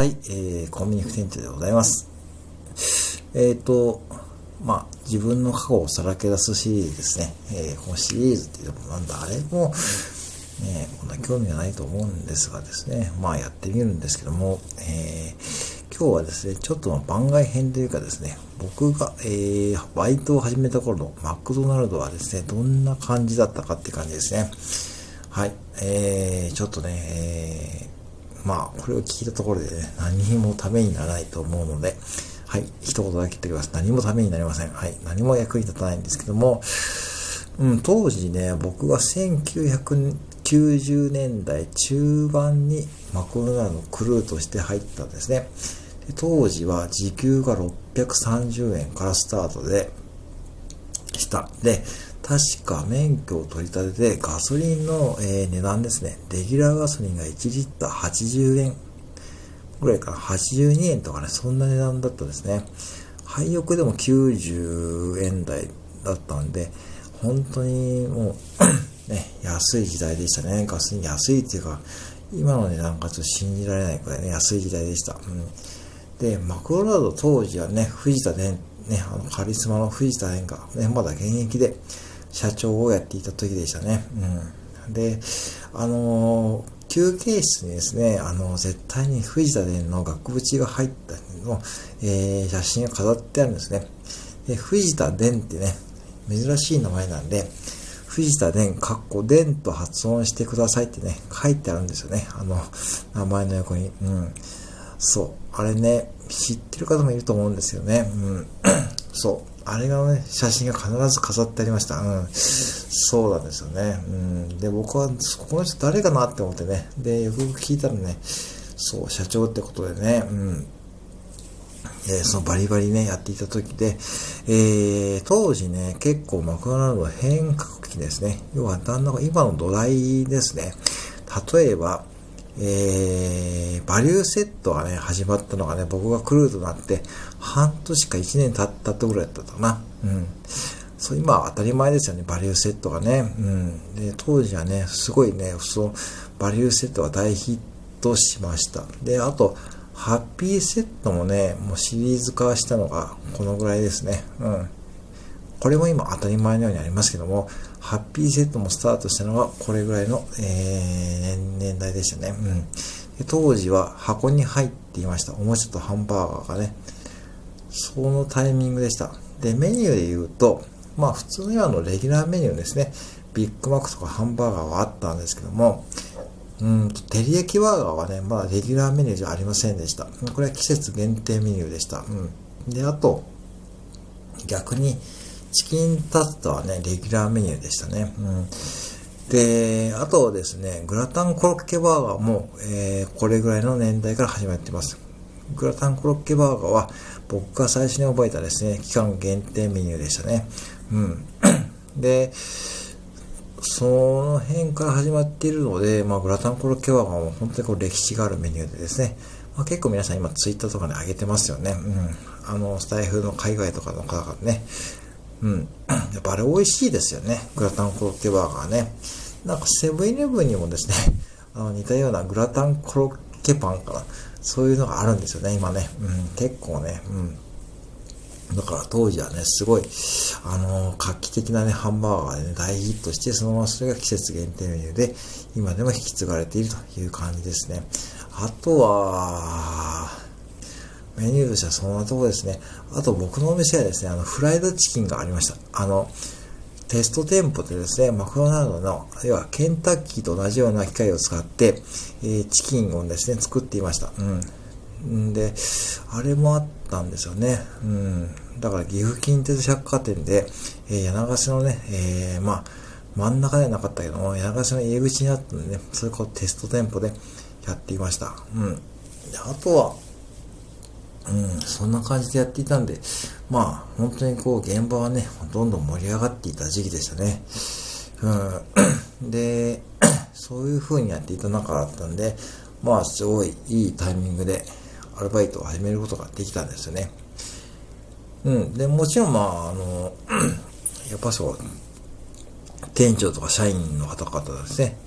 はい、えー、コンビニ副店長でございます。えっ、ー、と、まあ、自分の過去をさらけ出すシリーズですね。えー、このシリーズっていうのもなんだ、あれも、ね、こんな興味がないと思うんですがですね、まあやってみるんですけども、えー、今日はですね、ちょっと番外編というかですね、僕が、えー、バイトを始めた頃のマクドナルドはですね、どんな感じだったかって感じですね。はい、えー、ちょっとね、えーまあ、これを聞いたところでね、何もためにならないと思うので、はい、一言だけ言っておきます。何もためになりません。はい、何も役に立たないんですけども、うん、当時ね、僕が1990年代中盤にマクドナルドのクルーとして入ったんですね。で当時は時給が630円からスタートでした。で、確か免許を取り立ててガソリンの、え、値段ですね。レギュラーガソリンが1リッター80円ぐらいかな。82円とかね、そんな値段だったですね。廃屋でも90円台だったんで、本当にもう ね、安い時代でしたね。ガソリン安いっていうか、今の値段がちょっと信じられないくらいね、安い時代でした。うん、で、マクドナルド当時はね、藤田伝、ね、あのカリスマの藤田伝がね、まだ現役で、社長をやっていた時でしたね。うん。で、あのー、休憩室にですね、あの、絶対に藤田伝の額縁が入ったの、えー、写真が飾ってあるんですね。で、藤田伝ってね、珍しい名前なんで、藤田伝、かっこ伝と発音してくださいってね、書いてあるんですよね。あの、名前の横に。うん。そう。あれね、知ってる方もいると思うんですよね。うん。そう。あれがね、写真が必ず飾ってありました。うん。そうなんですよね。うん。で、僕は、この人誰かなって思ってね。で、よく聞いたらね、そう、社長ってことでね、うん。え、そのバリバリね、やっていた時で、えー、当時ね、結構マクドナルド変革期ですね。要は、旦那が今の土台ですね。例えば、えー、バリューセットがね、始まったのがね、僕がクルーとなって、半年か1年経ったとぐらいだったかな。うん。そう、今は当たり前ですよね、バリューセットがね。うん。で、当時はね、すごいね、その、バリューセットが大ヒットしました。で、あと、ハッピーセットもね、もうシリーズ化したのがこのぐらいですね。うん。これも今当たり前のようにありますけども、ハッピーセットもスタートしたのがこれぐらいの、えー、年代でしたね。うん。で当時は箱に入っていました。おもちゃとハンバーガーがね。そのタイミングでした。で、メニューで言うと、まあ普通の今のレギュラーメニューですね。ビッグマックとかハンバーガーはあったんですけども、うんと、照り焼きバーガーはね、まだレギュラーメニューじゃありませんでした。これは季節限定メニューでした。うん。で、あと、逆に、チキンタツタはね、レギュラーメニューでしたね。うん。で、あとですね、グラタンコロッケバーガーも、えー、これぐらいの年代から始まってます。グラタンコロッケバーガーは、僕が最初に覚えたですね、期間限定メニューでしたね。うん。で、その辺から始まっているので、まあ、グラタンコロッケバーガーも本当にこう歴史があるメニューでですね、まあ、結構皆さん今ツイッターとかで上げてますよね。うん。あの、スタイフの海外とかの方がね、うん。やっぱあれ美味しいですよね。グラタンコロッケバーガーね。なんかセブンイレブンにもですね、あの似たようなグラタンコロッケパンかな。そういうのがあるんですよね、今ね。うん、結構ね。うん。だから当時はね、すごい、あのー、画期的なね、ハンバーガーでね、大ヒットして、そのままそれが季節限定メニューで、今でも引き継がれているという感じですね。あとは、メニューとしてはそんなとこですね。あと僕のお店はですね、あの、フライドチキンがありました。あの、テスト店舗でですね、マクドナルドの、要はケンタッキーと同じような機械を使って、えー、チキンをですね、作っていました。うん。で、あれもあったんですよね。うん。だから岐阜近鉄百貨店で、えー、柳ヶ瀬のね、えー、まあ、真ん中ではなかったけども、柳ヶ瀬の入り口にあったんでね、それこうテスト店舗でやっていました。うん。あとは、うん、そんな感じでやっていたんで、まあ、本当にこう、現場はね、どんどん盛り上がっていた時期でしたね。うん、で、そういう風にやっていた中だったんで、まあ、すごいいいタイミングでアルバイトを始めることができたんですよね。うん、で、もちろん、まあ、あの、やっぱそう、店長とか社員の方々ですね。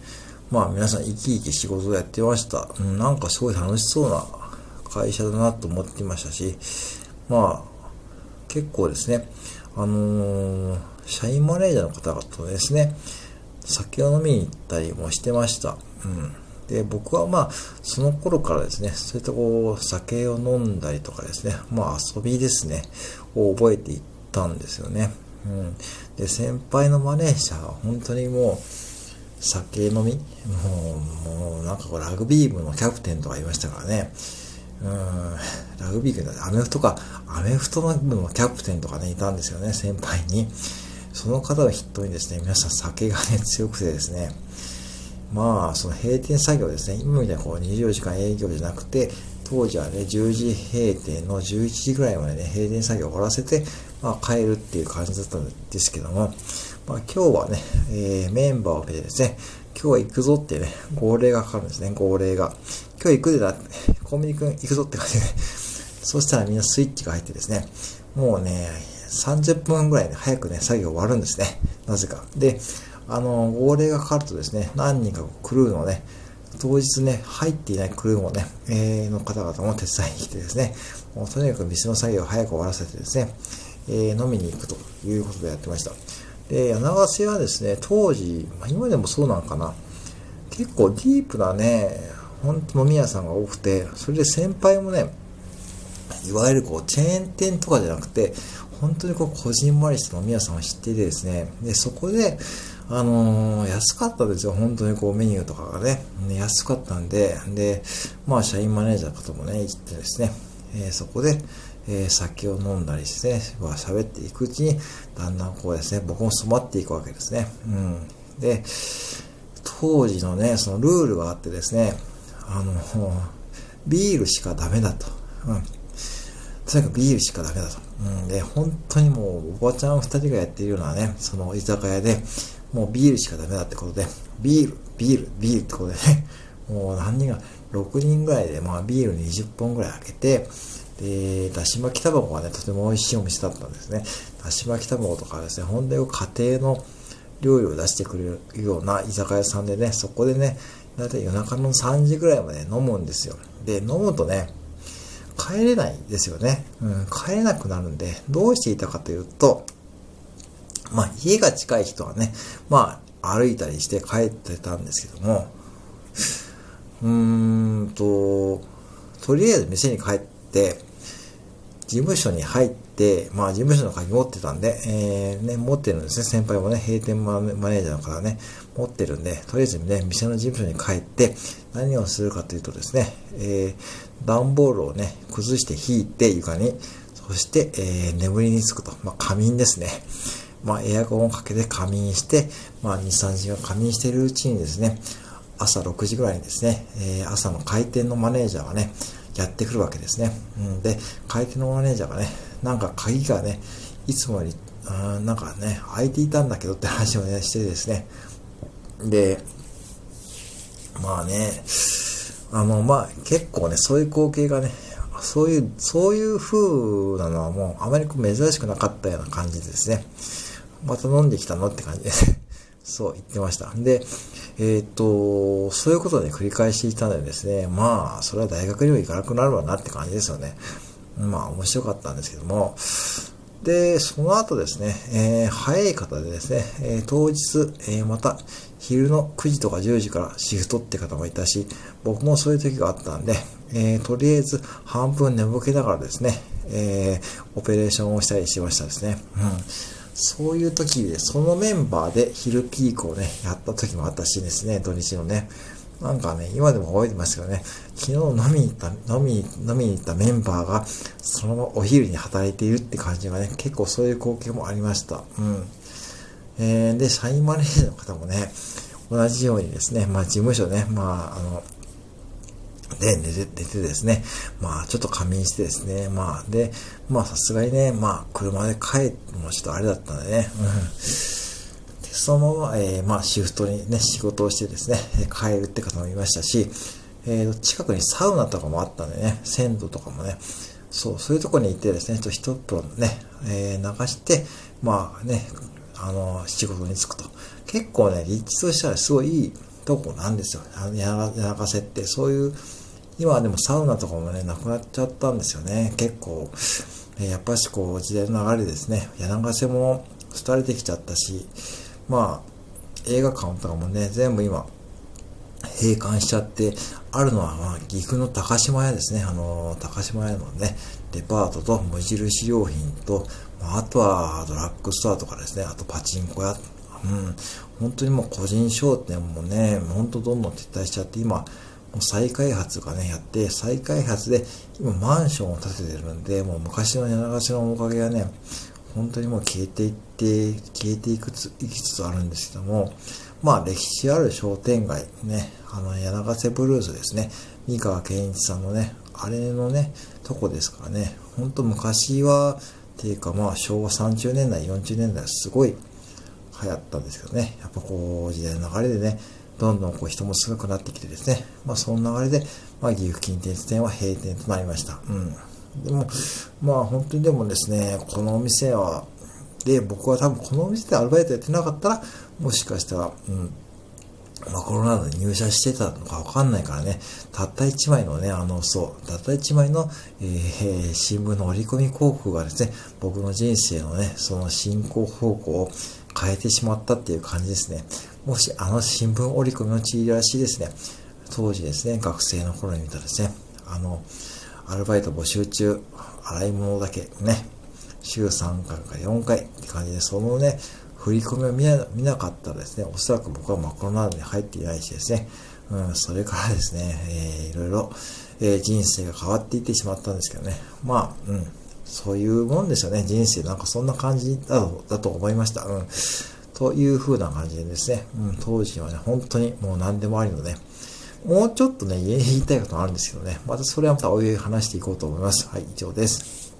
まあ皆さん生き生き仕事をやってました。うん、なんかすごい楽しそうな会社だなと思ってましたし、まあ、結構ですね、あのー、社員マネージャーの方々とですね、酒を飲みに行ったりもしてました。うん。で、僕はまあ、その頃からですね、そういったこう、酒を飲んだりとかですね、まあ遊びですね、を覚えていったんですよね。うん。で、先輩のマネージャーは本当にもう、酒飲みもう、もうなんかこう、ラグビー部のキャプテンとかいましたからね。うん、ラグビー部のアメフトか、アメフトのキャプテンとかね、いたんですよね、先輩に。その方を筆頭にですね、皆さん酒がね、強くてですね、まあ、その閉店作業ですね、今みたいにこう24時間営業じゃなくて、当時はね、10時閉店の11時ぐらいまでね、閉店作業を終わらせて、まあ、帰るっていう感じだったんですけども、まあ、今日はね、えー、メンバーを見てですね、今日は行くぞってね、号令がかかるんですね、号令が。今日行くでな、コンビニくん行くぞって感じで。そしたらみんなスイッチが入ってですね、もうね、30分ぐらいで早くね、作業終わるんですね。なぜか。で、あの、号令がかかるとですね、何人かクルーのね、当日ね、入っていないクルーもね、えー、の方々も手伝いに来てですね、もうとにかく店の作業を早く終わらせてですね、えー、飲みに行くということでやってました。で、柳瀬はですね、当時、まあ、今でもそうなのかな、結構ディープなね、本当飲み屋さんが多くて、それで先輩もね、いわゆるこう、チェーン店とかじゃなくて、本当にこう、こじんまりした飲み屋さんを知っていてですね、で、そこで、あのー、安かったですよ。本当にこうメニューとかがね、安かったんで、で、まあ社員マネージャーの方もね、行ってですね、えー、そこで、えー、酒を飲んだりしてね、喋っていくうちに、だんだんこうですね、僕も染まっていくわけですね。うん。で、当時のね、そのルールがあってですね、あの、ビールしかダメだと。うん。とにかくビールしかダメだと。うん。で、本当にもう、おばちゃん二人がやっているようなね、その居酒屋で、もうビールしかダメだってことで、ビール、ビール、ビールってことでね、もう何人が、6人ぐらいで、まあビール20本ぐらい開けて、で、だし巻き卵がね、とても美味しいお店だったんですね。だし巻き卵とかですね、本当に家庭の料理を出してくれるような居酒屋さんでね、そこでね、だいたい夜中の3時ぐらいまで飲むんですよ。で、飲むとね、帰れないですよね。うん、帰れなくなるんで、どうしていたかというと、まあ、家が近い人はね、まあ、歩いたりして帰ってたんですけども、うーんと、とりあえず店に帰って、事務所に入って、まあ事務所の鍵持ってたんで、えー、ね、持ってるんですね。先輩もね、閉店マネージャーの方ね、持ってるんで、とりあえずね、店の事務所に帰って、何をするかというとですね、えー、段ボールをね、崩して引いて床に、そして、えー、眠りにつくと。まあ仮眠ですね。まあ、エアコンをかけて仮眠して、まあ、2、3時間仮眠しているうちにですね、朝6時ぐらいにですね、えー、朝の開店のマネージャーがね、やってくるわけですね。うん、で、開店のマネージャーがね、なんか鍵がね、いつもより、うん、なんかね、開いていたんだけどって話をね、してですね。で、まあね、あの、まあ結構ね、そういう光景がね、そういう、そういう風なのはもうあまりこう珍しくなかったような感じですね。また飲んできたのって感じで。そう言ってました。で、えっ、と、そういうことで繰り返していたのでですね、まあ、それは大学にも行かなくなるわなって感じですよね。まあ、面白かったんですけども、で、その後ですね、えー、早い方でですね、えー、当日、えー、また昼の9時とか10時からシフトって方もいたし、僕もそういう時があったんで、えとりあえず半分寝ぼけながらですね、えオペレーションをしたりしましたですね。うんそういう時で、そのメンバーで昼ピークをね、やった時もあったしですね、土日のね。なんかね、今でも覚えてますけどね、昨日飲みに行った、飲み、飲みに行ったメンバーが、そのままお昼に働いているって感じがね、結構そういう光景もありました。うん。えー、で、社員マネージャーの方もね、同じようにですね、まあ事務所ね、まあ、あの、で、寝て、寝てですね、まあ、ちょっと仮眠してですね、まあ、で、まあ、さすがにね、まあ、車で帰ってもちょっとあれだったんでね、うん。でそのまま、えー、まあ、シフトにね、仕事をしてですね、帰るって方もいましたし、えー、近くにサウナとかもあったんでね、鮮度とかもね、そう、そういうとこに行ってですね、ちょっと一風呂ね、えー、流して、まあね、あの、仕事に就くと。結構ね、立地としてはすごいいいとこなんですよ。あの、やらせって、そういう、今はでもサウナとかもね、なくなっちゃったんですよね。結構、えやっぱしこう、時代の流れですね。柳瀬も廃れてきちゃったし、まあ、映画館とかもね、全部今、閉館しちゃって、あるのは、まあ、岐阜の高島屋ですね。あの、高島屋のね、デパートと無印良品と、まあ、あとはドラッグストアとかですね、あとパチンコ屋、うん、本当にもう個人商店もね、本当どんどん撤退しちゃって、今、もう再開発がね、やって、再開発で、今マンションを建ててるんで、もう昔の柳ヶ瀬のおかげがね、本当にもう消えていって、消えていくつ、いきつつあるんですけども、まあ歴史ある商店街ね、あの柳ヶ瀬ブルーズですね、三河健一さんのね、あれのね、とこですからね、ほんと昔は、っていうかまあ昭和30年代、40年代すごい流行ったんですけどね、やっぱこう時代の流れでね、どんどんこう人も少なくなってきてですね、まあその流れで、まあ岐阜近鉄店は閉店となりました。うん。でも、まあ本当にでもですね、このお店は、で、僕は多分このお店でアルバイトやってなかったら、もしかしたら、うん、まあ、コロナで入社してたのかわかんないからね、たった一枚のね、あの、そう、たった一枚の、えー、新聞の折り込み広告がですね、僕の人生のね、その進行方向を変えてしまったっていう感じですね。もし、あの新聞折り込みのチラシですね、当時ですね、学生の頃に見たらですね、あの、アルバイト募集中、洗い物だけね、週3回か4回って感じで、そのね、振り込みを見な見なかったらですね、おそらく僕はマコロナに入っていないしですね、うん、それからですね、えー、いろいろ、えー、人生が変わっていってしまったんですけどね、まあ、うん、そういうもんですよね、人生なんかそんな感じだだと思いました。うん。という風な感じでですね、うん、当時はね、本当にもう何でもありのね、もうちょっとね、言いたいこともあるんですけどね、またそれはまたおいおい話していこうと思います。はい、以上です。